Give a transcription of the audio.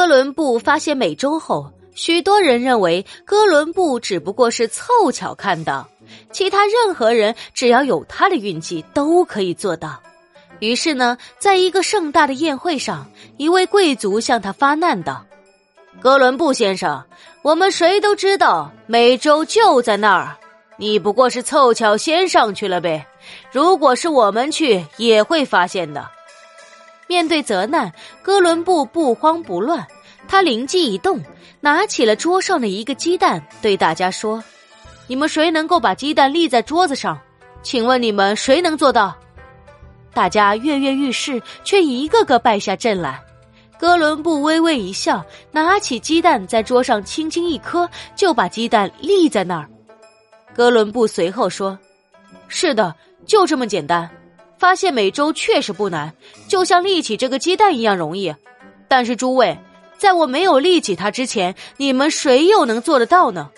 哥伦布发现美洲后，许多人认为哥伦布只不过是凑巧看到，其他任何人只要有他的运气都可以做到。于是呢，在一个盛大的宴会上，一位贵族向他发难道：“哥伦布先生，我们谁都知道美洲就在那儿，你不过是凑巧先上去了呗。如果是我们去，也会发现的。”面对责难，哥伦布不慌不乱，他灵机一动，拿起了桌上的一个鸡蛋，对大家说：“你们谁能够把鸡蛋立在桌子上？请问你们谁能做到？”大家跃跃欲试，却一个个败下阵来。哥伦布微微一笑，拿起鸡蛋在桌上轻轻一磕，就把鸡蛋立在那儿。哥伦布随后说：“是的，就这么简单。发现美洲确实不难，就像立起这个鸡蛋一样容易。但是诸位，在我没有立起它之前，你们谁又能做得到呢？”